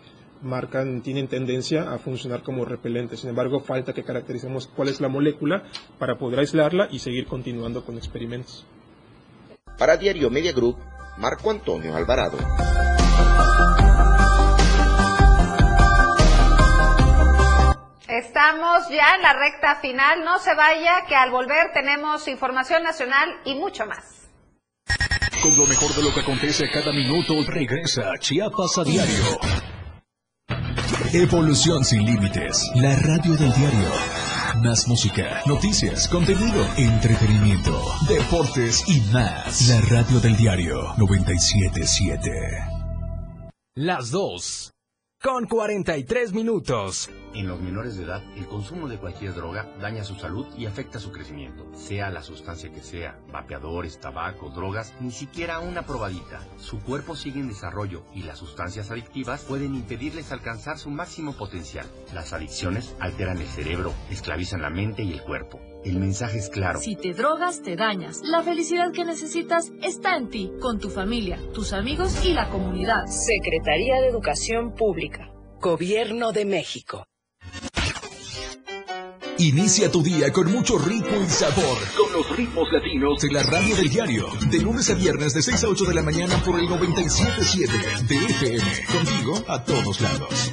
marcan, tienen tendencia a funcionar como repelentes. Sin embargo, falta que caractericemos cuál es la molécula para poder aislarla y seguir continuando con experimentos. Para Diario Media Group, Marco Antonio Alvarado. Estamos ya en la recta final. No se vaya, que al volver tenemos información nacional y mucho más. Con lo mejor de lo que acontece cada minuto, regresa Chiapas a diario. Evolución sin límites. La radio del diario. Más música, noticias, contenido, entretenimiento, deportes y más. La radio del diario 977. Las dos con 43 minutos. En los menores de edad, el consumo de cualquier droga daña su salud y afecta su crecimiento. Sea la sustancia que sea, vapeadores, tabaco, drogas, ni siquiera una probadita. Su cuerpo sigue en desarrollo y las sustancias adictivas pueden impedirles alcanzar su máximo potencial. Las adicciones alteran el cerebro, esclavizan la mente y el cuerpo. El mensaje es claro. Si te drogas, te dañas. La felicidad que necesitas está en ti, con tu familia, tus amigos y la comunidad. Secretaría de Educación Pública. Gobierno de México. Inicia tu día con mucho ritmo y sabor. Con los ritmos latinos de la radio del diario. De lunes a viernes de 6 a 8 de la mañana por el 97.7 de FM. Contigo a todos lados.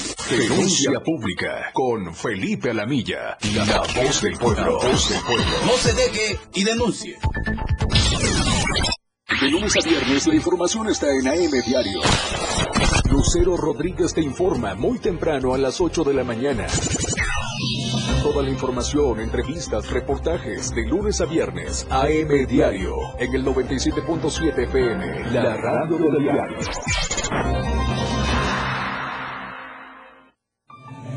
Denuncia pública con Felipe Alamilla, la voz del pueblo. voz del pueblo. No se deje y denuncie. De lunes a viernes la información está en AM Diario. Lucero Rodríguez te informa muy temprano a las 8 de la mañana. Toda la información, entrevistas, reportajes de lunes a viernes, AM Diario, en el 97.7 FM, la radio del diario.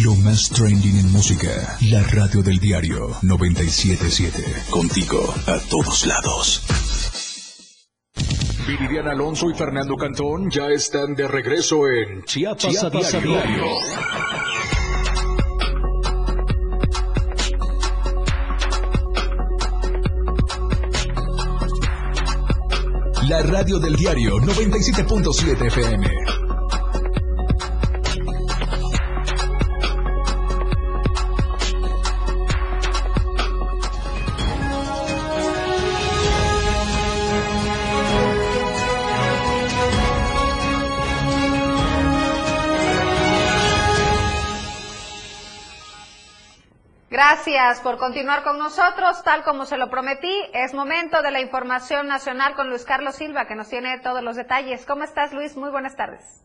Lo más trending en música. La radio del diario 977. Contigo a todos lados. Viridiana Alonso y Fernando Cantón ya están de regreso en Chiapas, Chiapas a diario. La radio del diario 97.7 FM. Gracias por continuar con nosotros. Tal como se lo prometí, es momento de la información nacional con Luis Carlos Silva, que nos tiene todos los detalles. ¿Cómo estás, Luis? Muy buenas tardes.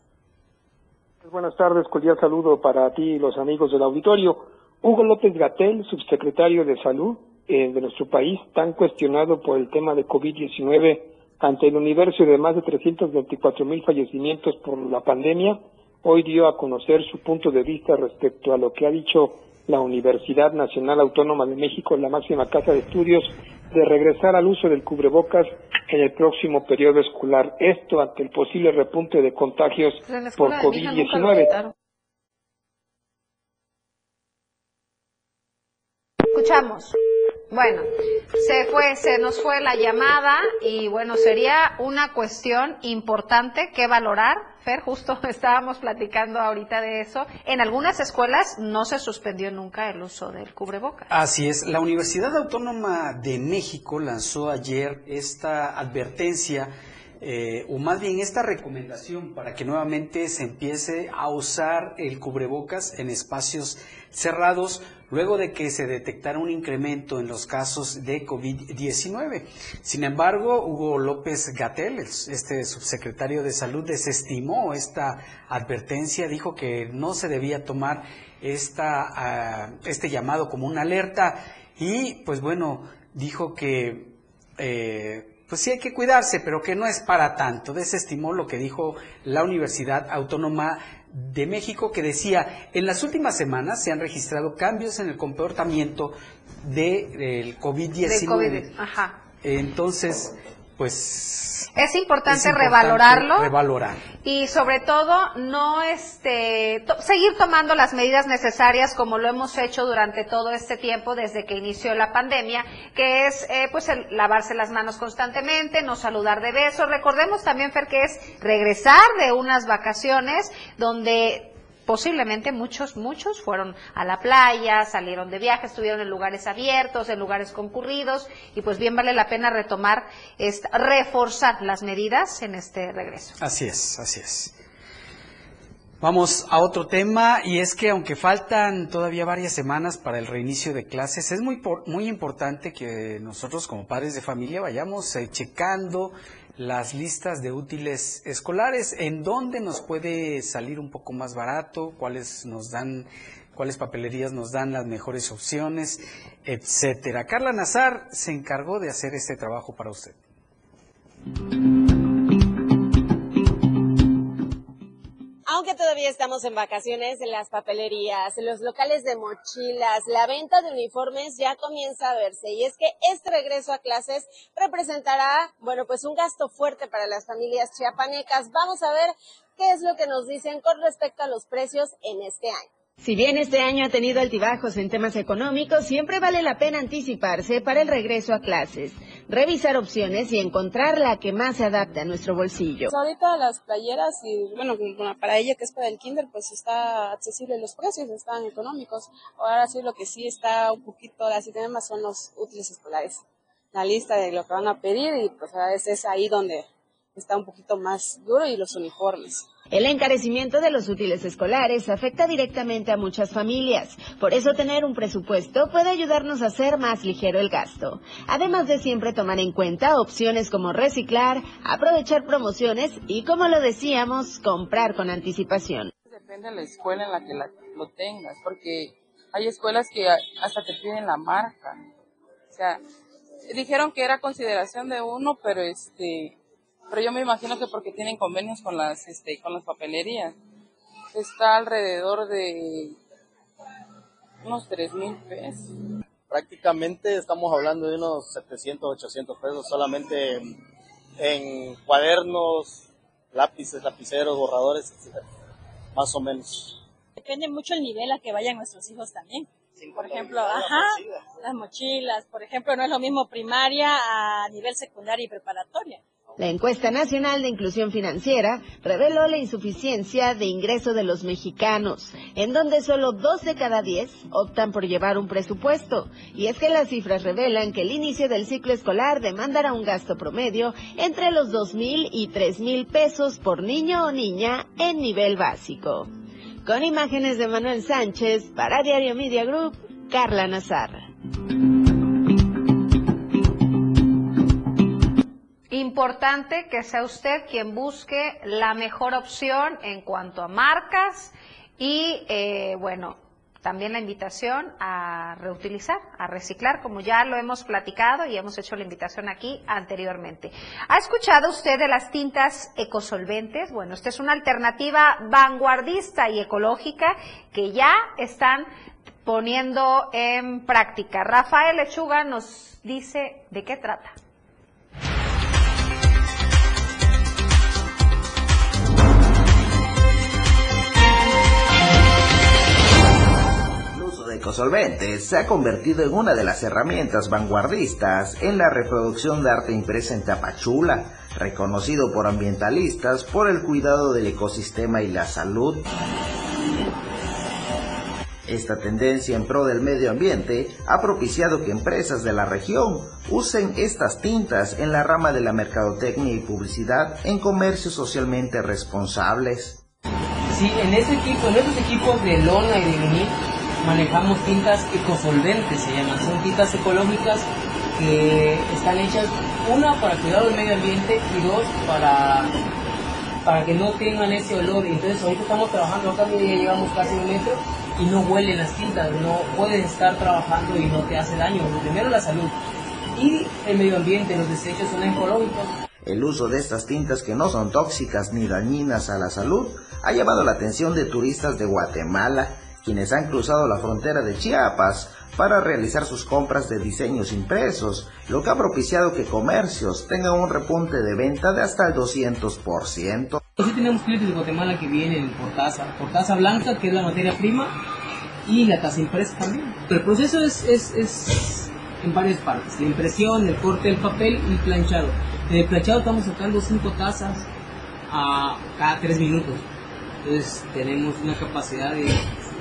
Buenas tardes, cordial saludo para ti y los amigos del auditorio. Hugo López Gatel, subsecretario de Salud eh, de nuestro país, tan cuestionado por el tema de COVID-19 ante el universo de más de 324 mil fallecimientos por la pandemia, hoy dio a conocer su punto de vista respecto a lo que ha dicho la Universidad Nacional Autónoma de México, la máxima casa de estudios, de regresar al uso del cubrebocas en el próximo periodo escolar. Esto ante el posible repunte de contagios por escuela de mi hija nunca lo COVID-19. Escuchamos. Bueno, se fue, se nos fue la llamada y bueno, sería una cuestión importante que valorar. Fer, justo <laughs> estábamos platicando ahorita de eso. En algunas escuelas no se suspendió nunca el uso del cubrebocas. Así es, la Universidad Autónoma de México lanzó ayer esta advertencia, eh, o más bien esta recomendación para que nuevamente se empiece a usar el cubrebocas en espacios cerrados luego de que se detectara un incremento en los casos de COVID-19. Sin embargo, Hugo López Gatel, este subsecretario de Salud, desestimó esta advertencia, dijo que no se debía tomar esta, ah, este llamado como una alerta y pues bueno, dijo que eh, pues sí hay que cuidarse, pero que no es para tanto. Desestimó lo que dijo la Universidad Autónoma de México, que decía, en las últimas semanas se han registrado cambios en el comportamiento de, del COVID-19. De COVID. Ajá. Entonces, pues... Es importante, es importante revalorarlo. Revalorar. y sobre todo no este to- seguir tomando las medidas necesarias como lo hemos hecho durante todo este tiempo desde que inició la pandemia que es eh, pues el lavarse las manos constantemente no saludar de besos recordemos también Fer que es regresar de unas vacaciones donde posiblemente muchos, muchos fueron a la playa, salieron de viaje, estuvieron en lugares abiertos, en lugares concurridos, y pues bien vale la pena retomar, esta, reforzar las medidas en este regreso. Así es, así es. Vamos a otro tema y es que aunque faltan todavía varias semanas para el reinicio de clases, es muy, muy importante que nosotros como padres de familia vayamos eh, checando las listas de útiles escolares, en dónde nos puede salir un poco más barato, cuáles nos dan, cuáles papelerías nos dan las mejores opciones, etcétera. Carla Nazar se encargó de hacer este trabajo para usted. Aunque todavía estamos en vacaciones, las papelerías, los locales de mochilas, la venta de uniformes ya comienza a verse. Y es que este regreso a clases representará, bueno, pues un gasto fuerte para las familias chiapanecas. Vamos a ver qué es lo que nos dicen con respecto a los precios en este año. Si bien este año ha tenido altibajos en temas económicos, siempre vale la pena anticiparse para el regreso a clases, revisar opciones y encontrar la que más se adapte a nuestro bolsillo. Ahorita las playeras y bueno, para ella que es para el kinder, pues está accesible los precios, están económicos. Ahora sí lo que sí está un poquito así temas son los útiles escolares. La lista de lo que van a pedir y pues a veces es ahí donde está un poquito más duro y los uniformes. El encarecimiento de los útiles escolares afecta directamente a muchas familias. Por eso tener un presupuesto puede ayudarnos a hacer más ligero el gasto. Además de siempre tomar en cuenta opciones como reciclar, aprovechar promociones y, como lo decíamos, comprar con anticipación. Depende de la escuela en la que lo tengas, porque hay escuelas que hasta te piden la marca. O sea, dijeron que era consideración de uno, pero este pero yo me imagino que porque tienen convenios con las, este, con las papelerías. Está alrededor de unos tres mil pesos. Prácticamente estamos hablando de unos 700, 800 pesos solamente en, cuadernos, lápices, lapiceros, borradores, etc. Más o menos. Depende mucho el nivel a que vayan nuestros hijos también. por ejemplo, ajá, las mochilas. Por ejemplo, no es lo mismo primaria a nivel secundaria y preparatoria. La encuesta nacional de inclusión financiera reveló la insuficiencia de ingreso de los mexicanos, en donde solo dos de cada diez optan por llevar un presupuesto. Y es que las cifras revelan que el inicio del ciclo escolar demandará un gasto promedio entre los dos mil y tres mil pesos por niño o niña en nivel básico. Con imágenes de Manuel Sánchez, para Diario Media Group, Carla Nazar. Importante que sea usted quien busque la mejor opción en cuanto a marcas y, eh, bueno, también la invitación a reutilizar, a reciclar, como ya lo hemos platicado y hemos hecho la invitación aquí anteriormente. ¿Ha escuchado usted de las tintas ecosolventes? Bueno, esta es una alternativa vanguardista y ecológica que ya están poniendo en práctica. Rafael Lechuga nos dice de qué trata. Ecosolventes se ha convertido en una de las herramientas vanguardistas en la reproducción de arte impresa en Tapachula, reconocido por ambientalistas por el cuidado del ecosistema y la salud. Esta tendencia en pro del medio ambiente ha propiciado que empresas de la región usen estas tintas en la rama de la mercadotecnia y publicidad en comercios socialmente responsables. Sí, en ese equipo, en esos equipos de lona y de vinil manejamos tintas ecosolventes, se llaman, son tintas ecológicas que están hechas, una para cuidar del medio ambiente y dos para, para que no tengan ese olor. Entonces ahorita estamos trabajando, acá ya llevamos casi un metro y no huelen las tintas, no puedes estar trabajando y no te hace daño. Primero la salud y el medio ambiente, los desechos son ecológicos. El uso de estas tintas que no son tóxicas ni dañinas a la salud ha llamado la atención de turistas de Guatemala quienes han cruzado la frontera de Chiapas para realizar sus compras de diseños impresos, lo que ha propiciado que comercios tengan un repunte de venta de hasta el 200%. Sí tenemos clientes de Guatemala que vienen por taza, por taza blanca, que es la materia prima, y la taza impresa también. el proceso es, es, es en varias partes, la impresión, el corte del papel y planchado. En el planchado estamos sacando 5 tazas a cada 3 minutos. Entonces tenemos una capacidad de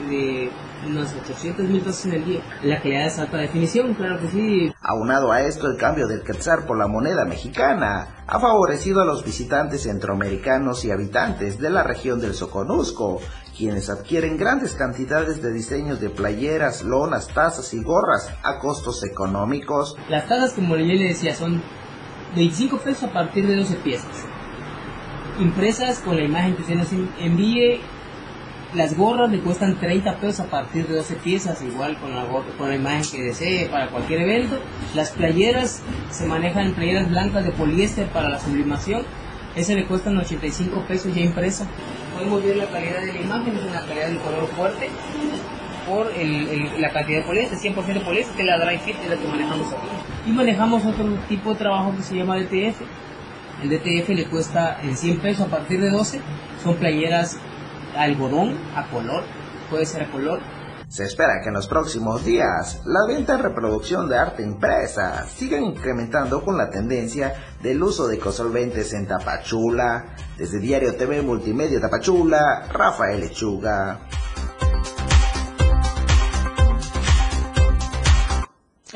de unos 800 mil pesos en el día. La calidad es alta definición, claro que sí. Aunado a esto, el cambio del quetzal por la moneda mexicana ha favorecido a los visitantes centroamericanos y habitantes de la región del Soconusco, quienes adquieren grandes cantidades de diseños de playeras, lonas, tazas y gorras a costos económicos. Las tazas, como yo le decía, son 25 pesos a partir de 12 piezas. Impresas con la imagen que usted nos envíe. Las gorras le cuestan 30 pesos a partir de 12 piezas, igual con la, con la imagen que desee para cualquier evento. Las playeras se manejan playeras blancas de poliéster para la sublimación. Ese le cuestan 85 pesos ya impresa. Podemos ver la calidad de la imagen, es una calidad del color fuerte por la cantidad de poliéster, 100% poliéster, que es la dry fit, es la que manejamos aquí. Y manejamos otro tipo de trabajo que se llama DTF. El DTF le cuesta 100 pesos a partir de 12. Son playeras algodón a color, puede ser a color. Se espera que en los próximos días la venta y reproducción de arte impresa sigan incrementando con la tendencia del uso de cosolventes en Tapachula. Desde Diario TV Multimedia Tapachula, Rafael Lechuga.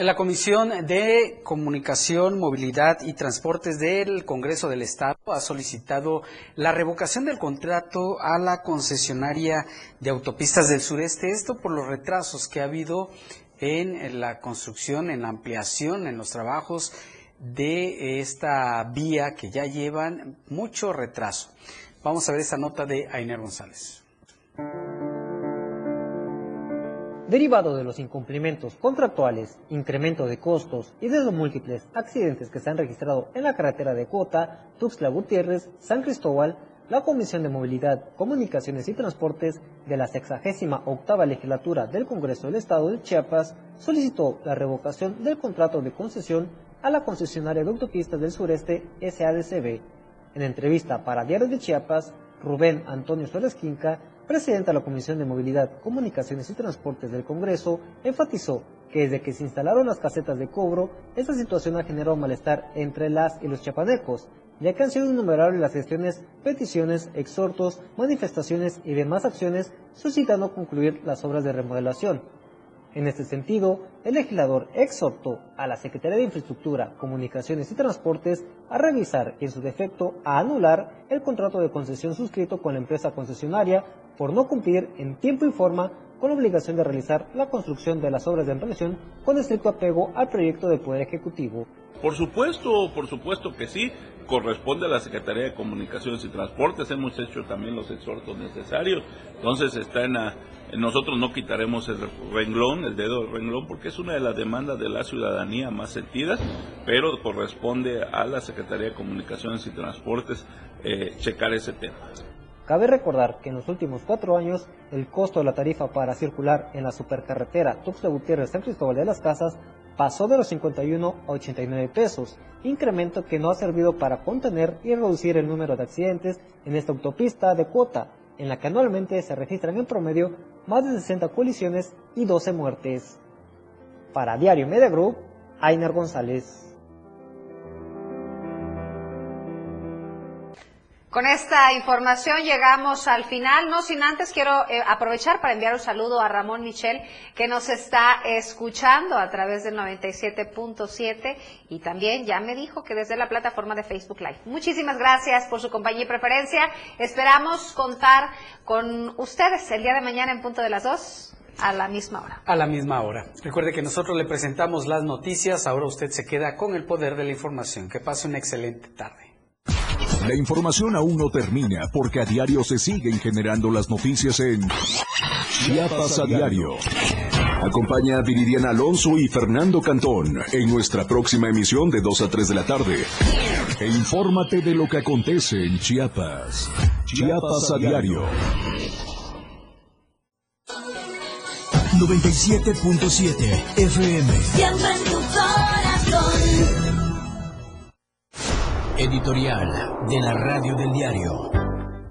La Comisión de Comunicación, Movilidad y Transportes del Congreso del Estado ha solicitado la revocación del contrato a la concesionaria de autopistas del sureste, esto por los retrasos que ha habido en la construcción, en la ampliación, en los trabajos de esta vía que ya llevan mucho retraso. Vamos a ver esta nota de Ainer González. Derivado de los incumplimientos contractuales, incremento de costos y de los múltiples accidentes que se han registrado en la carretera de Cuota, Tuxtla Gutiérrez, San Cristóbal, la Comisión de Movilidad, Comunicaciones y Transportes de la 68 legislatura del Congreso del Estado de Chiapas solicitó la revocación del contrato de concesión a la concesionaria de autopistas del sureste SADCB. En entrevista para Diario de Chiapas, Rubén Antonio Suárez Quinca presidente de la Comisión de Movilidad, Comunicaciones y Transportes del Congreso, enfatizó que desde que se instalaron las casetas de cobro, esta situación ha generado malestar entre las y los chapanecos, ya que han sido innumerables las gestiones, peticiones, exhortos, manifestaciones y demás acciones suscitando concluir las obras de remodelación. En este sentido, el legislador exhortó a la Secretaría de Infraestructura, Comunicaciones y Transportes a revisar y en su defecto a anular el contrato de concesión suscrito con la empresa concesionaria por no cumplir en tiempo y forma con la obligación de realizar la construcción de las obras de ampliación con estricto apego al proyecto del Poder Ejecutivo. Por supuesto, por supuesto que sí, corresponde a la Secretaría de Comunicaciones y Transportes, hemos hecho también los exhortos necesarios, entonces está en la, nosotros no quitaremos el renglón, el dedo del renglón, porque es una de las demandas de la ciudadanía más sentidas, pero corresponde a la Secretaría de Comunicaciones y Transportes eh, checar ese tema. Cabe recordar que en los últimos cuatro años el costo de la tarifa para circular en la supercarretera Tuxtla Gutiérrez San Cristóbal de las Casas pasó de los 51 a 89 pesos, incremento que no ha servido para contener y reducir el número de accidentes en esta autopista de cuota, en la que anualmente se registran en promedio más de 60 colisiones y 12 muertes. Para Diario Media Group, Ainer González. Con esta información llegamos al final, no sin antes quiero eh, aprovechar para enviar un saludo a Ramón Michel que nos está escuchando a través del 97.7 y también ya me dijo que desde la plataforma de Facebook Live. Muchísimas gracias por su compañía y preferencia. Esperamos contar con ustedes el día de mañana en punto de las dos. A la misma hora. A la misma hora. Recuerde que nosotros le presentamos las noticias, ahora usted se queda con el poder de la información. Que pase una excelente tarde. La información aún no termina porque a diario se siguen generando las noticias en Chiapas a diario. Acompaña a Viridiana Alonso y Fernando Cantón en nuestra próxima emisión de 2 a 3 de la tarde. E infórmate de lo que acontece en Chiapas. Chiapas a diario. 97.7 FM. Siempre en tu corazón. Editorial de la Radio del Diario.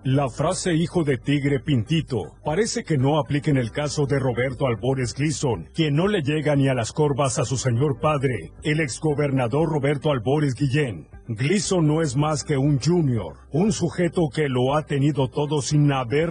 La frase hijo de tigre pintito parece que no aplica en el caso de Roberto Albores Gleason, quien no le llega ni a las corvas a su señor padre, el exgobernador Roberto Albores Guillén. Gleason no es más que un junior, un sujeto que lo ha tenido todo sin haber